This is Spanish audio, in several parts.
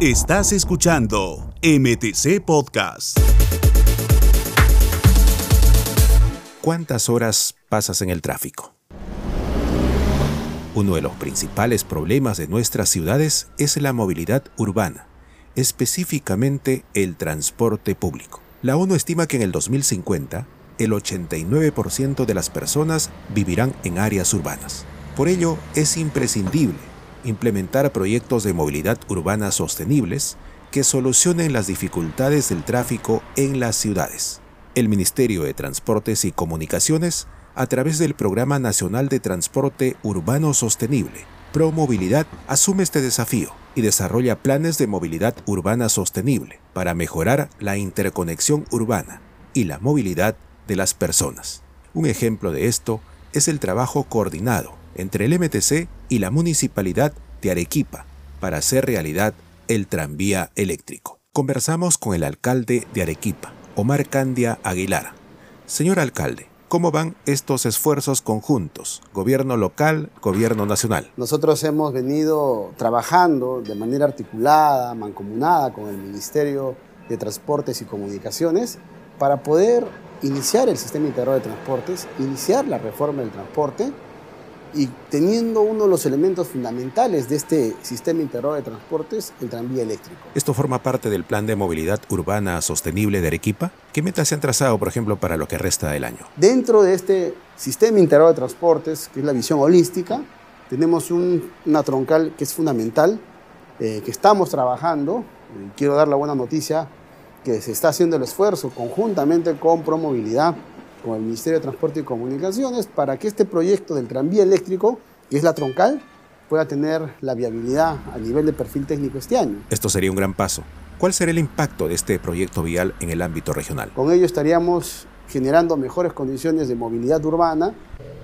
Estás escuchando MTC Podcast. ¿Cuántas horas pasas en el tráfico? Uno de los principales problemas de nuestras ciudades es la movilidad urbana, específicamente el transporte público. La ONU estima que en el 2050 el 89% de las personas vivirán en áreas urbanas. Por ello, es imprescindible implementar proyectos de movilidad urbana sostenibles que solucionen las dificultades del tráfico en las ciudades. El Ministerio de Transportes y Comunicaciones, a través del Programa Nacional de Transporte Urbano Sostenible, ProMovilidad, asume este desafío y desarrolla planes de movilidad urbana sostenible para mejorar la interconexión urbana y la movilidad de las personas. Un ejemplo de esto es el trabajo coordinado entre el MTC y la Municipalidad de Arequipa para hacer realidad el tranvía eléctrico. Conversamos con el alcalde de Arequipa, Omar Candia Aguilar. Señor alcalde, ¿cómo van estos esfuerzos conjuntos, gobierno local, gobierno nacional? Nosotros hemos venido trabajando de manera articulada, mancomunada con el Ministerio de Transportes y Comunicaciones para poder iniciar el sistema integrado de transportes, iniciar la reforma del transporte y teniendo uno de los elementos fundamentales de este sistema integrado de transportes, el tranvía eléctrico. ¿Esto forma parte del plan de movilidad urbana sostenible de Arequipa? ¿Qué metas se han trazado, por ejemplo, para lo que resta del año? Dentro de este sistema integrado de transportes, que es la visión holística, tenemos una troncal que es fundamental, eh, que estamos trabajando. quiero dar la buena noticia que se está haciendo el esfuerzo conjuntamente con Promovilidad, con el Ministerio de Transporte y Comunicaciones, para que este proyecto del tranvía eléctrico, que es la troncal, pueda tener la viabilidad a nivel de perfil técnico este año. Esto sería un gran paso. ¿Cuál será el impacto de este proyecto vial en el ámbito regional? Con ello estaríamos generando mejores condiciones de movilidad urbana,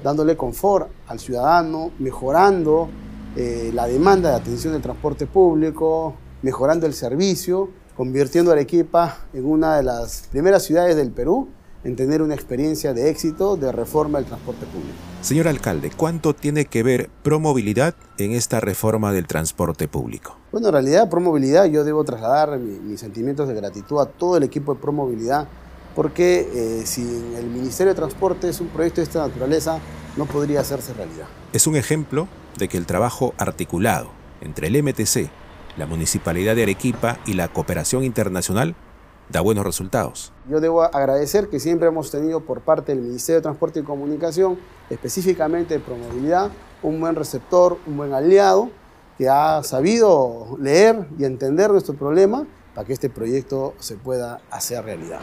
dándole confort al ciudadano, mejorando eh, la demanda de atención del transporte público, mejorando el servicio convirtiendo a Arequipa en una de las primeras ciudades del Perú en tener una experiencia de éxito de reforma del transporte público. Señor alcalde, ¿cuánto tiene que ver Promovilidad en esta reforma del transporte público? Bueno, en realidad Promovilidad yo debo trasladar mis sentimientos de gratitud a todo el equipo de Promovilidad porque eh, sin el Ministerio de Transporte es un proyecto de esta naturaleza no podría hacerse realidad. Es un ejemplo de que el trabajo articulado entre el MTC, la Municipalidad de Arequipa y la cooperación internacional da buenos resultados. Yo debo agradecer que siempre hemos tenido por parte del Ministerio de Transporte y Comunicación, específicamente de Promovilidad, un buen receptor, un buen aliado que ha sabido leer y entender nuestro problema para que este proyecto se pueda hacer realidad.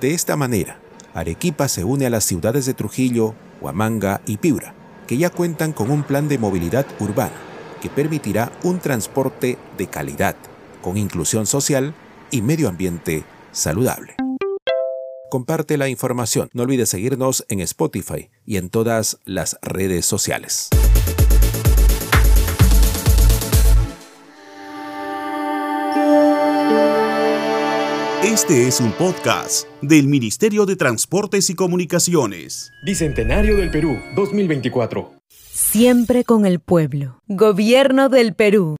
De esta manera, Arequipa se une a las ciudades de Trujillo, Huamanga y Piura, que ya cuentan con un plan de movilidad urbana que permitirá un transporte de calidad, con inclusión social y medio ambiente saludable. Comparte la información. No olvides seguirnos en Spotify y en todas las redes sociales. Este es un podcast del Ministerio de Transportes y Comunicaciones. Bicentenario del Perú 2024. Siempre con el pueblo. Gobierno del Perú.